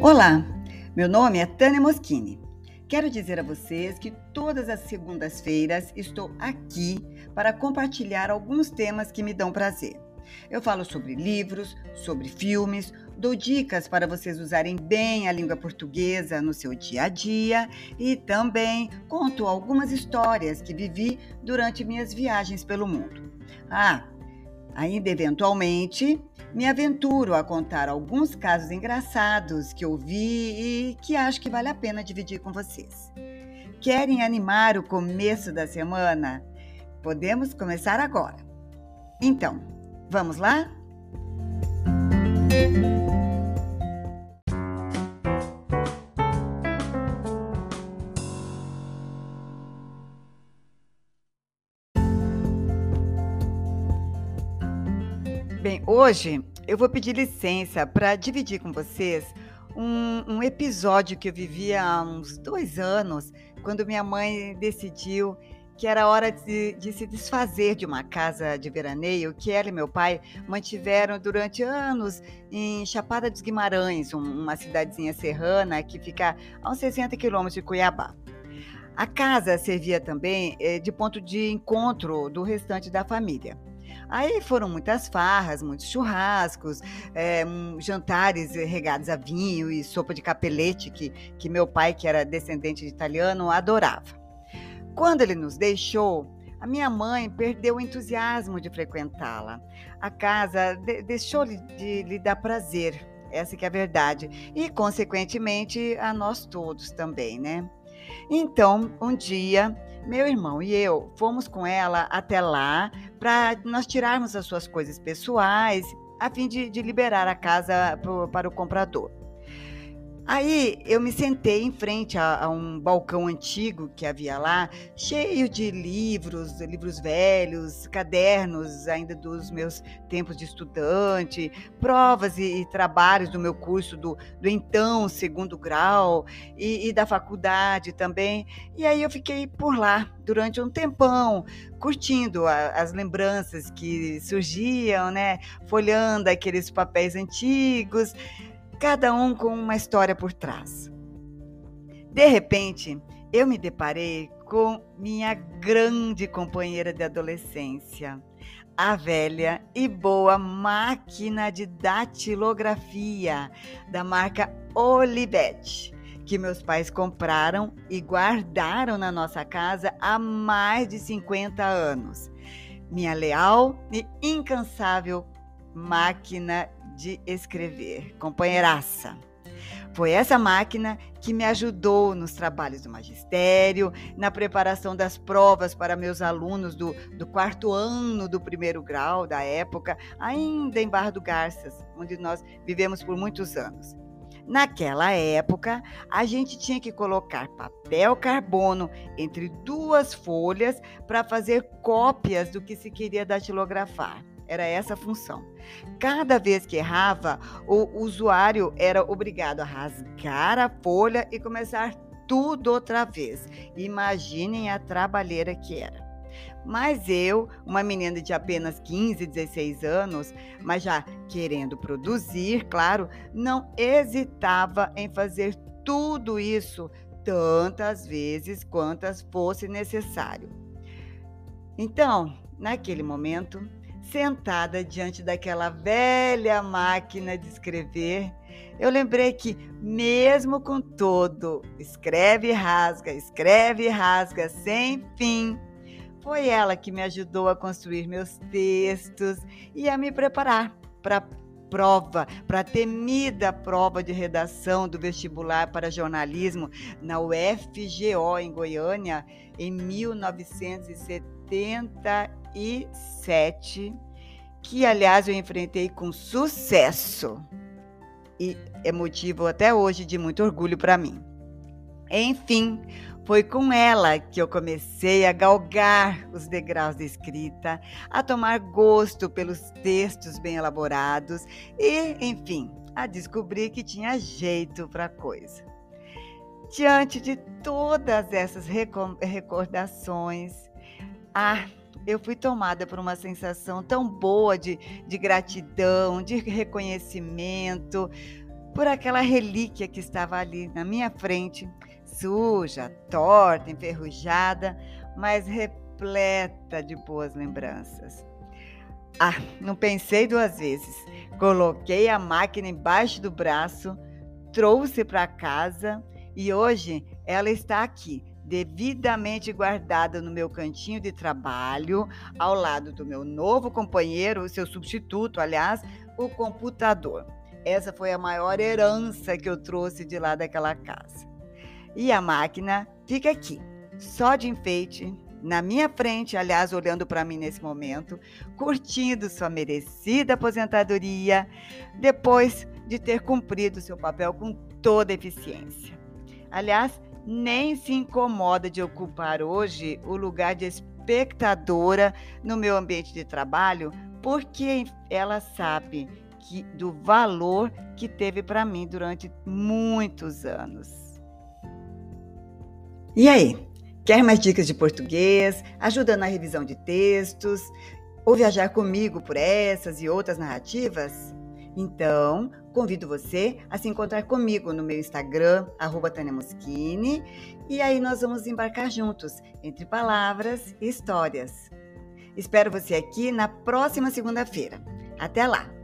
Olá, meu nome é Tânia Moschini. Quero dizer a vocês que todas as segundas-feiras estou aqui para compartilhar alguns temas que me dão prazer. Eu falo sobre livros, sobre filmes, dou dicas para vocês usarem bem a língua portuguesa no seu dia a dia e também conto algumas histórias que vivi durante minhas viagens pelo mundo. Ah, ainda eventualmente me aventuro a contar alguns casos engraçados que eu vi e que acho que vale a pena dividir com vocês. Querem animar o começo da semana? Podemos começar agora. Então, vamos lá? Bem, hoje eu vou pedir licença para dividir com vocês um, um, episódio que eu vivi há uns dois anos, quando minha mãe decidiu que era hora de, de, se desfazer de uma casa de veraneio que ela e meu pai mantiveram durante anos em Chapada dos Guimarães, uma cidadezinha serrana que fica a uns 60 quilômetros de Cuiabá. A casa servia também eh, de ponto de encontro do restante da família. Aí foram muitas farras, muitos churrascos, é, um, jantares regados a vinho e sopa de capelete, que, que meu pai, que era descendente de italiano, adorava. Quando ele nos deixou, a minha mãe perdeu o entusiasmo de frequentá-la. A casa de deixou de lhe dar prazer, essa que é a verdade, e consequentemente a nós todos também, né? Então, um dia meu irmão e eu fomos com ela até lá para nós tirarmos as suas coisas pessoais, a fim de, de liberar a casa pro, para o comprador. Aí eu me sentei em frente a, a, um balcão antigo que havia lá, cheio de livros, livros velhos, cadernos ainda dos meus tempos de estudante, provas e, e trabalhos do meu curso do, do então segundo grau e, e da faculdade também. E aí eu fiquei por lá durante um tempão, curtindo a, as lembranças que surgiam, né? Folhando aqueles papéis antigos cada um com uma história por trás. De repente, eu me deparei com minha grande companheira de adolescência, a velha e boa máquina de datilografia da marca Olivetti, que meus pais compraram e guardaram na nossa casa há mais de 50 anos. Minha leal e incansável máquina de escrever, companheiraça. Foi essa máquina que me ajudou nos trabalhos do magistério, na preparação das provas para meus alunos do, do quarto ano do primeiro grau da época, ainda em Barra do Garças, onde nós vivemos por muitos anos. Naquela época, a gente tinha que colocar papel carbono entre duas folhas para fazer cópias do que se queria datilografar. Era essa a função. Cada vez que errava, o usuário era obrigado a rasgar a folha e começar tudo outra vez. Imaginem a trabalheira que era. Mas eu, uma menina de apenas 15, 16 anos, mas já querendo produzir, claro, não hesitava em fazer tudo isso tantas vezes quantas fosse necessário. Então, naquele momento, sentada diante daquela velha máquina de escrever, eu lembrei que, mesmo com todo, escreve e rasga, escreve e rasga, sem fim, foi ela que me ajudou a construir meus textos e a me preparar para prova, para a temida prova de redação do vestibular para jornalismo na UFGO em Goiânia em 1977, que aliás eu enfrentei com sucesso e é motivo até hoje de muito orgulho para mim. Enfim, foi com ela que eu comecei a galgar os degraus da escrita, a tomar gosto pelos textos bem elaborados e, enfim, a descobrir que tinha jeito para coisa. Diante de todas essas recordações, ah, eu fui tomada por uma sensação tão boa de, de gratidão, de reconhecimento, por aquela relíquia que estava ali na minha frente, suja, torta, enferrujada, mas repleta de boas lembranças. Ah, não pensei duas vezes. Coloquei a máquina embaixo do braço, trouxe para casa e hoje ela está aqui, devidamente guardada no meu cantinho de trabalho, ao lado do meu novo companheiro, seu substituto, aliás, o computador. Essa foi a maior herança que eu trouxe de lá daquela casa. E a máquina fica aqui, só de enfeite, na minha frente, aliás, olhando para mim nesse momento, curtindo sua merecida aposentadoria, depois de ter cumprido seu papel com toda eficiência. Aliás, nem se incomoda de ocupar hoje o lugar de espectadora no meu ambiente de trabalho, porque ela sabe que, do valor que teve para mim durante muitos anos. E aí, quer mais dicas de português, ajuda na revisão de textos ou viajar comigo por essas e outras narrativas? Então, convido você a se encontrar comigo no meu Instagram, Moschini, e aí nós vamos embarcar juntos entre palavras e histórias. Espero você aqui na próxima segunda-feira. Até lá!